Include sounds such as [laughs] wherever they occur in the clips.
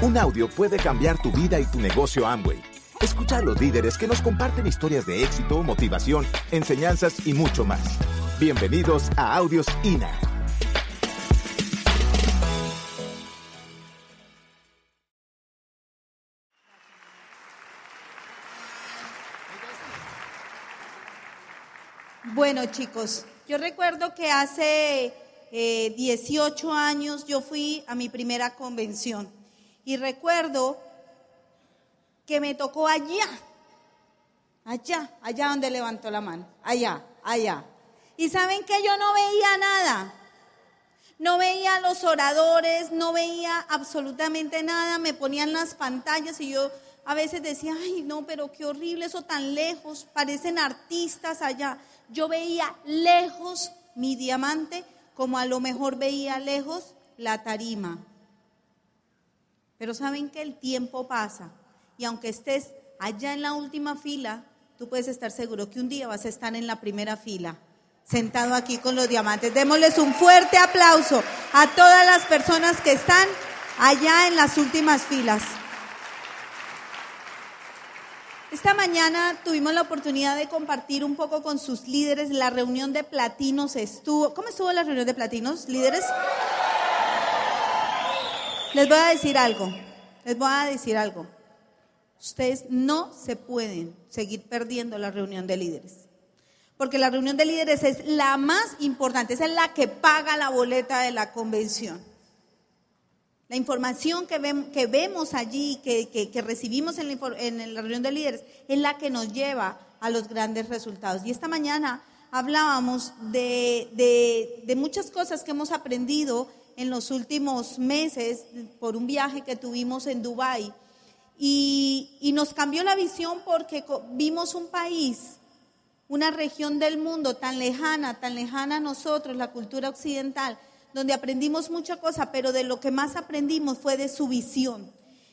Un audio puede cambiar tu vida y tu negocio Amway. Escucha a los líderes que nos comparten historias de éxito, motivación, enseñanzas y mucho más. Bienvenidos a Audios INA. Bueno, chicos, yo recuerdo que hace 18 eh, años yo fui a mi primera convención y recuerdo que me tocó allá, allá, allá donde levantó la mano, allá, allá. Y saben que yo no veía nada, no veía los oradores, no veía absolutamente nada, me ponían las pantallas y yo a veces decía, ay no, pero qué horrible eso tan lejos, parecen artistas allá. Yo veía lejos mi diamante como a lo mejor veía lejos la tarima. Pero saben que el tiempo pasa y aunque estés allá en la última fila, tú puedes estar seguro que un día vas a estar en la primera fila, sentado aquí con los diamantes. Démosles un fuerte aplauso a todas las personas que están allá en las últimas filas. Esta mañana tuvimos la oportunidad de compartir un poco con sus líderes. La reunión de platinos estuvo. ¿Cómo estuvo la reunión de platinos, líderes? Les voy a decir algo, les voy a decir algo. Ustedes no se pueden seguir perdiendo la reunión de líderes. Porque la reunión de líderes es la más importante, es la que paga la boleta de la convención. La información que, vemos allí, que, recibimos en la, reunión de líderes, es la que nos lleva a los grandes resultados. Y esta mañana hablábamos de muchas cosas que hemos aprendido en los últimos meses por un viaje que tuvimos en Dubái y, y nos cambió la visión porque vimos un país, una región del mundo tan lejana, tan lejana a nosotros, la cultura occidental, donde aprendimos mucha cosa, pero de lo que más aprendimos fue de su visión.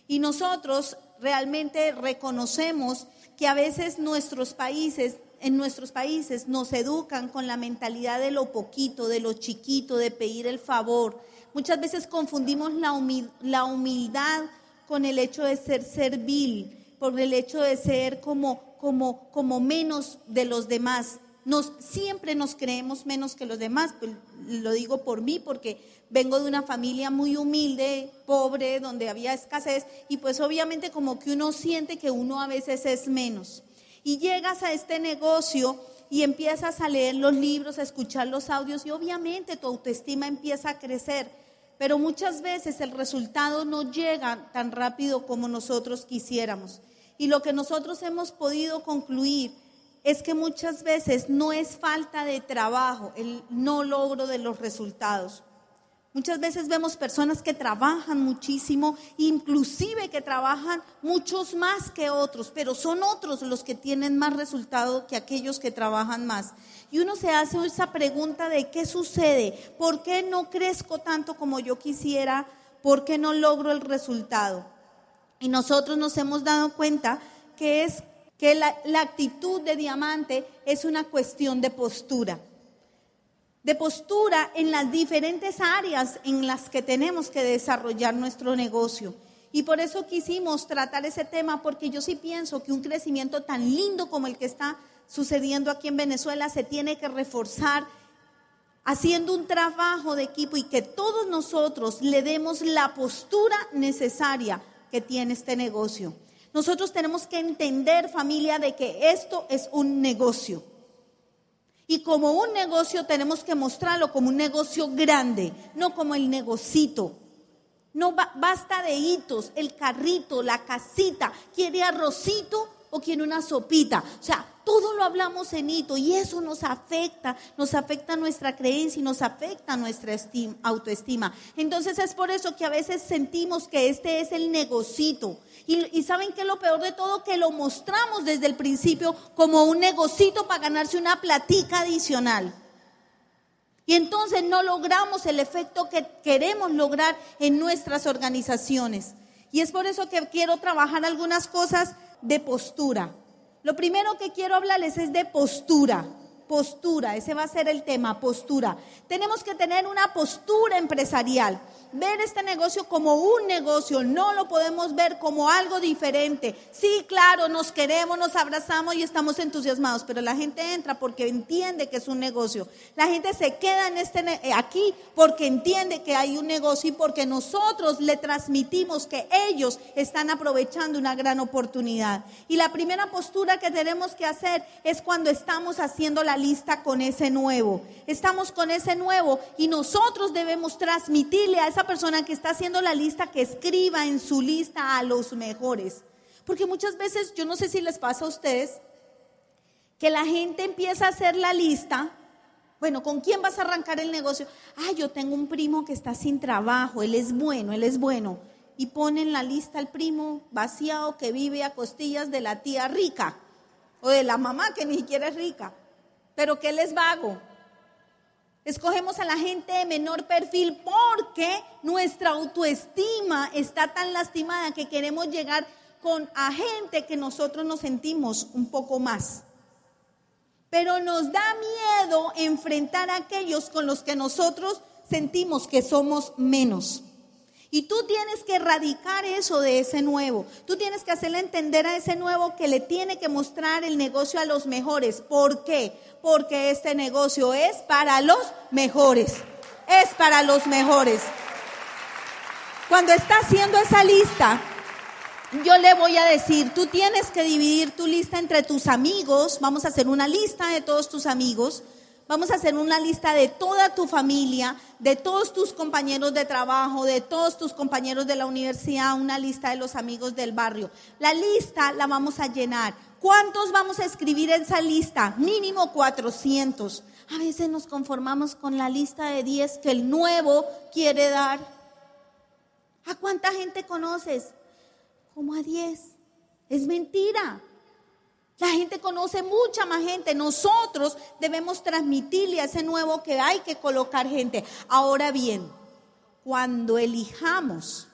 Y nosotros realmente reconocemos que a veces nuestros países, en nuestros países nos educan con la mentalidad de lo poquito, de lo chiquito, de pedir el favor, Muchas veces confundimos la, humildad con el hecho de ser servil, por el hecho de ser como, menos de los demás. Nos, siempre nos creemos menos que los demás. Pues, lo digo por mí porque vengo de una familia muy humilde, pobre, donde había escasez y pues obviamente como que uno siente que uno a veces es menos. Y llegas a este negocio y empiezas a leer los libros, a escuchar los audios y obviamente tu autoestima empieza a crecer pero muchas veces el resultado no llega tan rápido como nosotros quisiéramos. Y lo que nosotros hemos podido concluir es que muchas veces no es falta de trabajo, el no logro de los resultados. Muchas veces vemos personas que trabajan muchísimo, inclusive que trabajan muchos más que otros, pero son otros los que tienen más resultado que aquellos que trabajan más. Y uno se hace esa pregunta de qué sucede, por qué no crezco tanto como yo quisiera, por qué no logro el resultado. Y nosotros nos hemos dado cuenta que es que la, la actitud de diamante es una cuestión de postura de postura en las diferentes áreas en las que tenemos que desarrollar nuestro negocio. Y por eso quisimos tratar ese tema, porque yo sí pienso que un crecimiento tan lindo como el que está sucediendo aquí en Venezuela se tiene que reforzar haciendo un trabajo de equipo y que todos nosotros le demos la postura necesaria que tiene este negocio. Nosotros tenemos que entender, familia, de que esto es un negocio. Y como un negocio tenemos que mostrarlo como un negocio grande, no como el negocito. No basta de hitos, el carrito, la casita, quiere arrocito o quiere una sopita. O sea, todo lo hablamos en hito y eso nos afecta, nos afecta nuestra creencia y nos afecta nuestra autoestima. Entonces es por eso que a veces sentimos que este es el negocito. Y, saben que lo peor de todo, que lo mostramos desde el principio como un negocito para ganarse una platica adicional. Y entonces no logramos el efecto que queremos lograr en nuestras organizaciones. Y es por eso que quiero trabajar algunas cosas de postura. Lo primero que quiero hablarles es de postura. Postura, ese va a ser el tema, postura. Tenemos que tener una postura empresarial. ver este negocio como un negocio, no lo podemos ver como algo diferente. Sí, claro, nos queremos, nos abrazamos y estamos entusiasmados, pero la gente entra porque entiende que es un negocio. La gente se queda en este, eh, aquí porque entiende que hay un negocio y porque nosotros le transmitimos que ellos están aprovechando una gran oportunidad. Y la primera postura que tenemos que hacer es cuando estamos haciendo la lista con ese nuevo. Estamos con ese nuevo y nosotros debemos transmitirle a esa persona que está haciendo la lista que escriba en su lista a los mejores. Porque muchas veces, yo no sé si les pasa a ustedes, que la gente empieza a hacer la lista. Bueno, ¿con quién vas a arrancar el negocio? Ah, yo tengo un primo que está sin trabajo, él es bueno, él es bueno. Y ponen la lista al primo vaciado que vive a costillas de la tía rica o de la mamá que ni siquiera es rica, pero que él es vago. Escogemos a la gente de menor perfil porque nuestra autoestima está tan lastimada que queremos llegar con a gente que nosotros nos sentimos un poco más. Pero nos da miedo enfrentar a aquellos con los que nosotros sentimos que somos menos. Y tú tienes que erradicar eso de ese nuevo. Tú tienes que hacerle entender a ese nuevo que le tiene que mostrar el negocio a los mejores. ¿Por qué? Porque este negocio es para los mejores. Es para los mejores. Cuando está haciendo esa lista, yo le voy a decir, tú tienes que dividir tu lista entre tus amigos. Vamos a hacer una lista de todos tus amigos Vamos a hacer una lista de toda tu familia, de todos tus compañeros de trabajo, de todos tus compañeros de la universidad, una lista de los amigos del barrio. La lista la vamos a llenar. ¿Cuántos vamos a escribir en esa lista? Mínimo 400. A veces nos conformamos con la lista de 10 que el nuevo quiere dar. ¿A cuánta gente conoces? Como a 10. Es mentira. La gente conoce mucha más gente. Nosotros debemos transmitirle a ese nuevo que hay que colocar gente. Ahora bien, cuando elijamos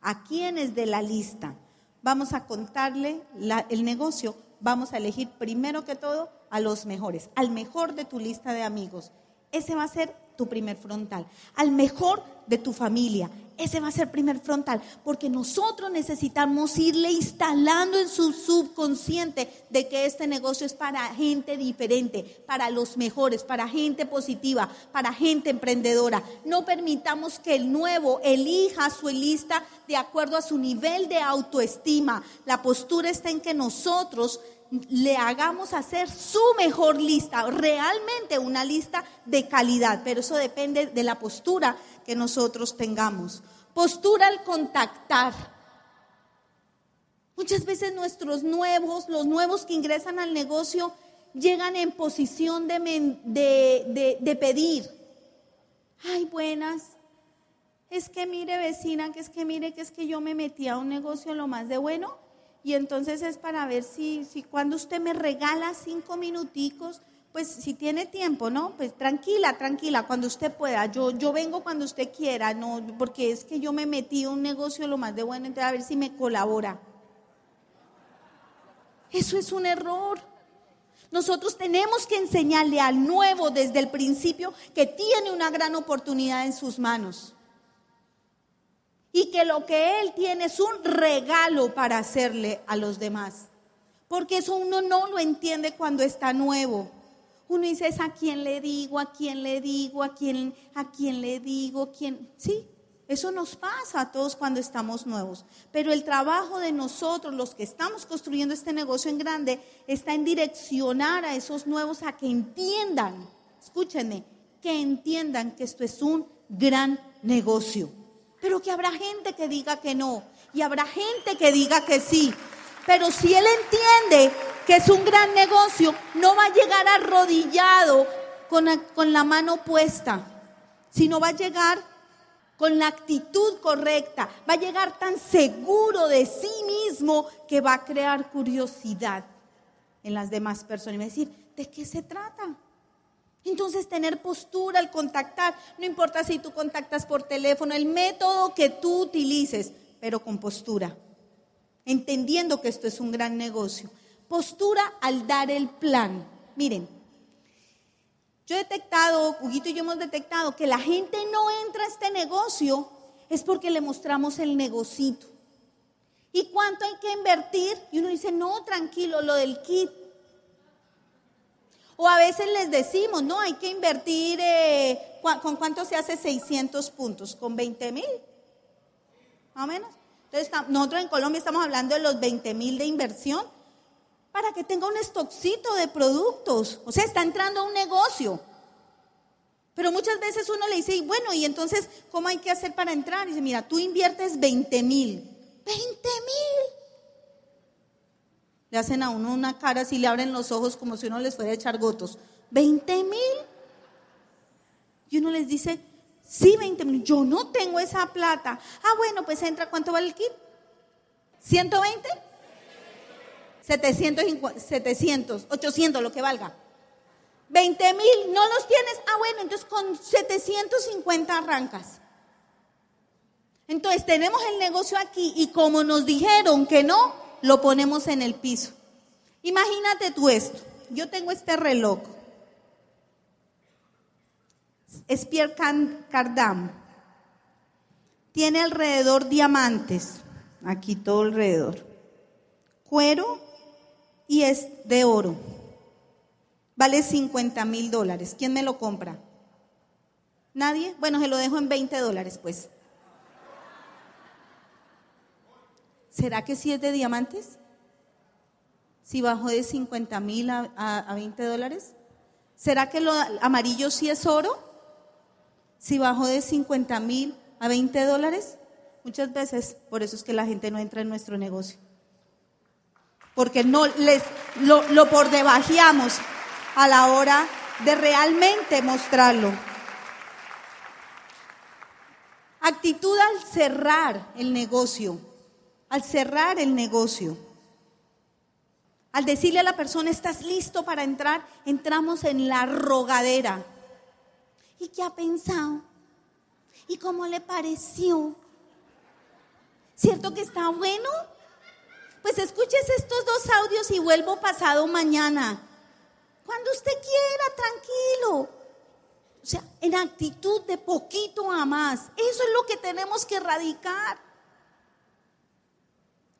a quienes de la lista vamos a contarle el negocio, vamos a elegir primero que todo a los mejores, al mejor de tu lista de amigos. Ese va a ser tu primer frontal, al mejor de tu familia. Ese va a ser primer frontal, porque nosotros necesitamos irle instalando en su subconsciente de que este negocio es para gente diferente, para los mejores, para gente positiva, para gente emprendedora. No permitamos que el nuevo elija su lista de acuerdo a su nivel de autoestima. La postura está en que nosotros le hagamos hacer su mejor lista, realmente una lista de calidad, pero eso depende de la postura que nosotros tengamos. Postura al contactar. Muchas veces nuestros nuevos, los nuevos que ingresan al negocio, llegan en posición de, pedir. Ay, buenas. Es que mire vecina, que es que mire, que es que yo me metí a un negocio lo más de bueno y entonces es para ver si, si cuando usted me regala cinco minuticos, pues si tiene tiempo, ¿no? Pues tranquila, tranquila, cuando usted pueda. Yo, yo vengo cuando usted quiera, no, porque es que yo me metí a un negocio lo más de bueno, entonces a ver si me colabora. Eso es un error. Nosotros tenemos que enseñarle al nuevo desde el principio que tiene una gran oportunidad en sus manos y que lo que Él tiene es un regalo para hacerle a los demás. Porque eso uno no lo entiende cuando está nuevo. Uno dice, a quién le digo, a quién le digo, a quién, a quién le digo, quién. Sí, eso nos pasa a todos cuando estamos nuevos. Pero el trabajo de nosotros, los que estamos construyendo este negocio en grande, está en direccionar a esos nuevos a que entiendan, escúchenme, que entiendan que esto es un gran negocio pero que habrá gente que diga que no y habrá gente que diga que sí. Pero si él entiende que es un gran negocio, no va a llegar arrodillado con la, con la mano puesta, sino va a llegar con la actitud correcta, va a llegar tan seguro de sí mismo que va a crear curiosidad en las demás personas y va a decir, ¿de qué se trata? Entonces, tener postura al contactar, no importa si tú contactas por teléfono, el método que tú utilices, pero con postura, entendiendo que esto es un gran negocio. Postura al dar el plan. Miren, Yo he detectado, Huguito y yo hemos detectado que la gente no entra a este negocio es porque le mostramos el negocito. ¿Y cuánto hay que invertir? Y uno dice, no, tranquilo, lo del kit. O a veces les decimos, no, hay que invertir, eh, ¿con cuánto se hace 600 puntos? ¿Con 20 mil? Más o menos. Entonces, nosotros en Colombia estamos hablando de los 20 mil de inversión para que tenga un stockcito de productos. O sea, está entrando a un negocio. Pero muchas veces uno le dice, bueno, y entonces, ¿cómo hay que hacer para entrar? Y dice, mira, tú inviertes 20 mil. 20 mil. Le hacen a uno una cara así, le abren los ojos como si uno les fuera a echar gotos. 20 mil. Y uno les dice, sí, 20 mil. Yo no tengo esa plata. Ah, bueno, pues entra. ¿Cuánto vale el kit? ¿120? 700, 700, 800, lo que valga. 20 mil, ¿no los tienes? Ah, bueno, entonces con 750 arrancas. Entonces tenemos el negocio aquí y como nos dijeron que no, lo ponemos en el piso. Imagínate tú esto. Yo tengo este reloj. Es Pierre Cardam. Tiene alrededor diamantes. Aquí todo alrededor. Cuero y es de oro. Vale 50 mil dólares. ¿Quién me lo compra? ¿Nadie? Bueno, se lo dejo en 20 dólares, pues. ¿Será que sí es de diamantes? Si bajó de 50 mil a, a, 20 dólares. ¿Será que lo amarillo sí es oro? Si bajó de 50 mil a 20 dólares. Muchas veces, por eso es que la gente no entra en nuestro negocio porque no les lo, lo por debajeamos a la hora de realmente mostrarlo. Actitud al cerrar el negocio, al cerrar el negocio. Al decirle a la persona, ¿estás listo para entrar? Entramos en la rogadera. ¿Y qué ha pensado? ¿Y cómo le pareció? ¿Cierto que está bueno? Pues escuches estos dos audios y vuelvo pasado mañana. Cuando usted quiera, tranquilo. O sea, en actitud de poquito a más. Eso es lo que tenemos que erradicar.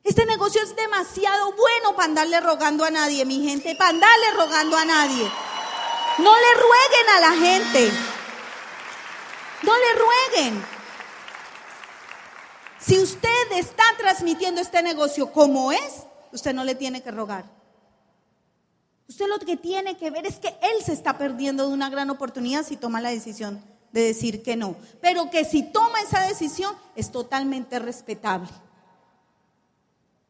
Este negocio es demasiado bueno para andarle rogando a nadie, mi gente, para andarle rogando a nadie. No le rueguen a la gente. No le rueguen. Si usted está transmitiendo este negocio como es, usted no le tiene que rogar. Usted lo que tiene que ver es que él se está perdiendo de una gran oportunidad si toma la decisión de decir que no. Pero que si toma esa decisión es totalmente respetable.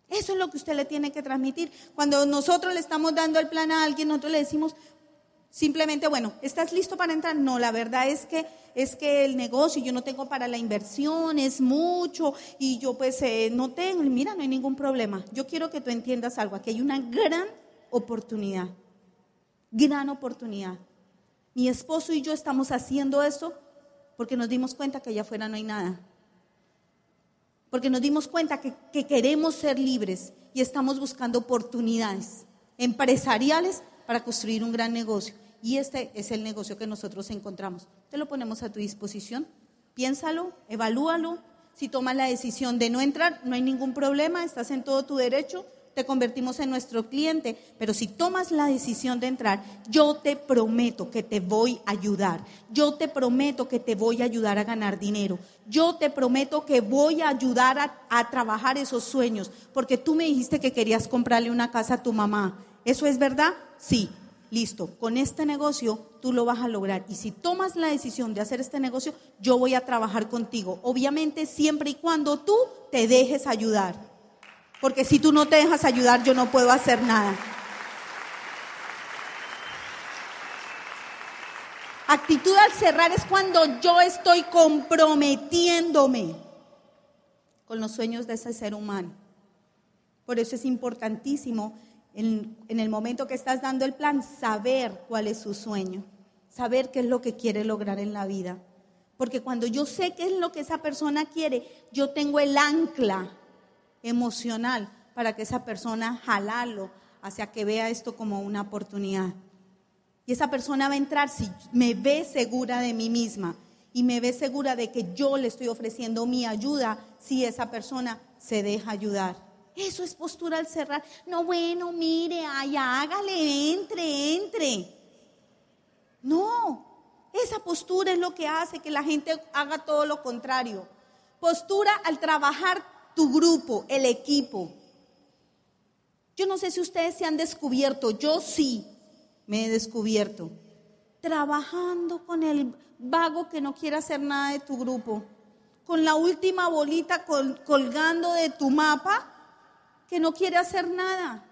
Eso es lo que usted le tiene que transmitir. Cuando nosotros le estamos dando el plan a alguien, nosotros le decimos simplemente, bueno, ¿estás listo para entrar? No, la verdad es que es que el negocio, yo no tengo para la inversión, es mucho y yo pues eh, no tengo, mira, no hay ningún problema. Yo quiero que tú entiendas algo, aquí hay una gran oportunidad, gran oportunidad. Mi esposo y yo estamos haciendo esto porque nos dimos cuenta que allá afuera no hay nada. Porque nos dimos cuenta que, que queremos ser libres y estamos buscando oportunidades empresariales para construir un gran negocio. Y este es el negocio que nosotros encontramos. Te lo ponemos a tu disposición. Piénsalo, evalúalo. Si tomas la decisión de no entrar, no hay ningún problema, estás en todo tu derecho, te convertimos en nuestro cliente. Pero si tomas la decisión de entrar, yo te prometo que te voy a ayudar. Yo te prometo que te voy a ayudar a ganar dinero. Yo te prometo que voy a ayudar a, a trabajar esos sueños. Porque tú me dijiste que querías comprarle una casa a tu mamá. ¿Eso es verdad? Sí listo, con este negocio tú lo vas a lograr. Y si tomas la decisión de hacer este negocio, yo voy a trabajar contigo. Obviamente siempre y cuando tú te dejes ayudar. Porque si tú no te dejas ayudar, yo no puedo hacer nada. Actitud al cerrar es cuando yo estoy comprometiéndome con los sueños de ese ser humano. Por eso es importantísimo en, el momento que estás dando el plan, saber cuál es su sueño, saber qué es lo que quiere lograr en la vida. Porque cuando yo sé qué es lo que esa persona quiere, yo tengo el ancla emocional para que esa persona jalalo hacia que vea esto como una oportunidad. Y esa persona va a entrar si me ve segura de mí misma y me ve segura de que yo le estoy ofreciendo mi ayuda si esa persona se deja ayudar. Eso es postura al cerrar. No, bueno, mire, ay, hágale, entre, entre. No, esa postura es lo que hace que la gente haga todo lo contrario. Postura al trabajar tu grupo, el equipo. Yo no sé si ustedes se han descubierto, yo sí me he descubierto. Trabajando con el vago que no quiere hacer nada de tu grupo, con la última bolita colgando de tu mapa que no quiere hacer nada.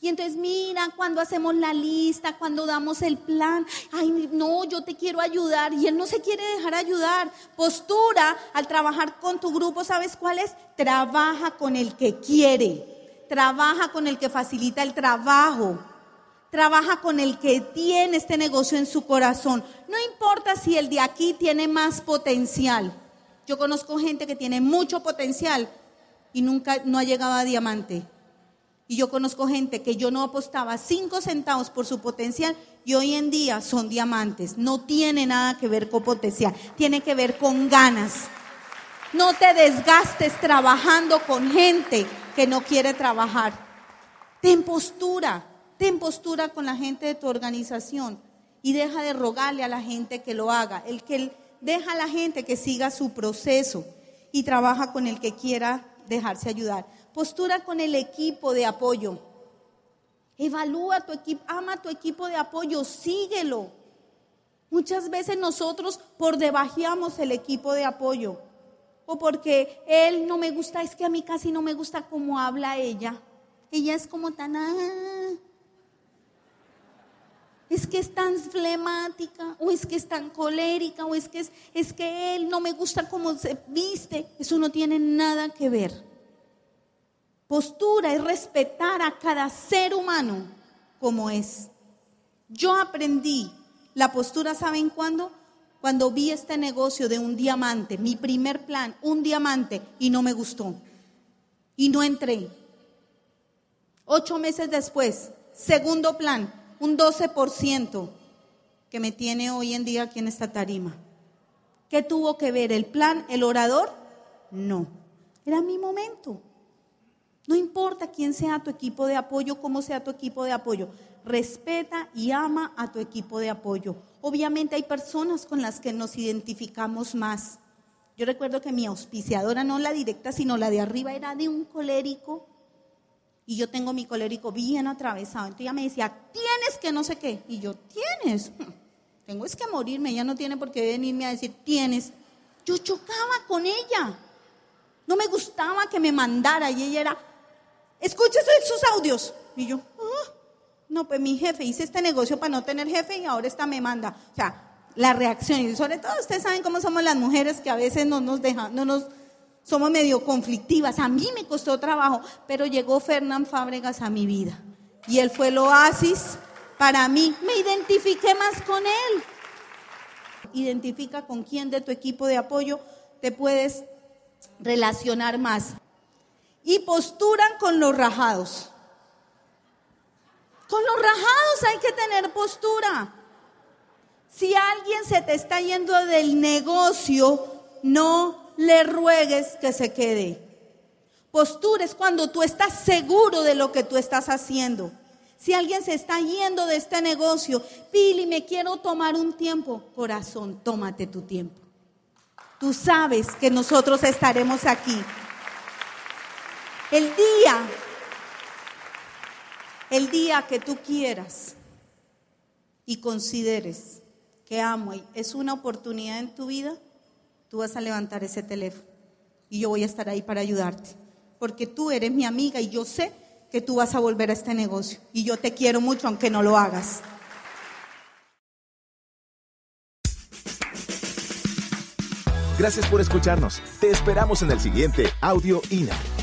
Y entonces mira, cuando hacemos la lista, cuando damos el plan, ay, no, yo te quiero ayudar y él no se quiere dejar ayudar. Postura al trabajar con tu grupo, ¿sabes cuál es? Trabaja con el que quiere, trabaja con el que facilita el trabajo trabaja con el que tiene este negocio en su corazón. No importa si el de aquí tiene más potencial. Yo conozco gente que tiene mucho potencial y nunca no ha llegado a diamante. Y yo conozco gente que yo no apostaba cinco centavos por su potencial y hoy en día son diamantes. No tiene nada que ver con potencial, tiene que ver con ganas. No te desgastes trabajando con gente que no quiere trabajar. Ten postura. Ten postura con la gente de tu organización y deja de rogarle a la gente que lo haga. El que deja a la gente que siga su proceso y trabaja con el que quiera dejarse ayudar. Postura con el equipo de apoyo. Evalúa tu equipo, ama tu equipo de apoyo, síguelo. Muchas veces nosotros por debajeamos el equipo de apoyo. O porque él no me gusta, es que a mí casi no me gusta cómo habla ella. Ella es como tan... Ah, es que es tan flemática, o es que es tan colérica, o es que es, es que él no me gusta cómo se viste. Eso no tiene nada que ver. Postura es respetar a cada ser humano como es. Yo aprendí la postura, ¿saben cuándo? Cuando vi este negocio de un diamante, mi primer plan, un diamante, y no me gustó. Y no entré. Ocho meses después, segundo plan, un 12% que me tiene hoy en día aquí en esta tarima. ¿Qué tuvo que ver el plan, el orador? No, era mi momento. No importa quién sea tu equipo de apoyo, cómo sea tu equipo de apoyo, respeta y ama a tu equipo de apoyo. Obviamente hay personas con las que nos identificamos más. Yo recuerdo que mi auspiciadora, no la directa, sino la de arriba, era de un colérico y yo tengo mi colérico bien atravesado. Entonces ella me decía, tienes que no sé qué. Y yo, tienes. [laughs] Tengo es que morirme. Ella no tiene por qué venirme a decir, tienes. Yo chocaba con ella. No me gustaba que me mandara. Y ella era, escúchese sus audios. Y yo, ah, no, pues mi jefe, hice este negocio para no tener jefe y ahora esta me manda. O sea, la reacción. Y sobre todo ustedes saben cómo somos las mujeres que a veces no nos dejan, no nos somos medio conflictivas. A mí me costó trabajo, pero llegó Fernán Fábregas a mi vida. Y él fue el oasis para mí. Me identifiqué más con él. Identifica con quién de tu equipo de apoyo te puedes relacionar más. Y posturan con los rajados. Con los rajados hay que tener postura. Si alguien se te está yendo del negocio, no le ruegues que se quede. Postura es cuando tú estás seguro de lo que tú estás haciendo. Si alguien se está yendo de este negocio, Pili, me quiero tomar un tiempo. Corazón, tómate tu tiempo. Tú sabes que nosotros estaremos aquí. El día, el día que tú quieras y consideres que amo es una oportunidad en tu vida, tú vas a levantar ese teléfono y yo voy a estar ahí para ayudarte. Porque tú eres mi amiga y yo sé que tú vas a volver a este negocio. Y yo te quiero mucho aunque no lo hagas. Gracias por escucharnos. Te esperamos en el siguiente Audio INA.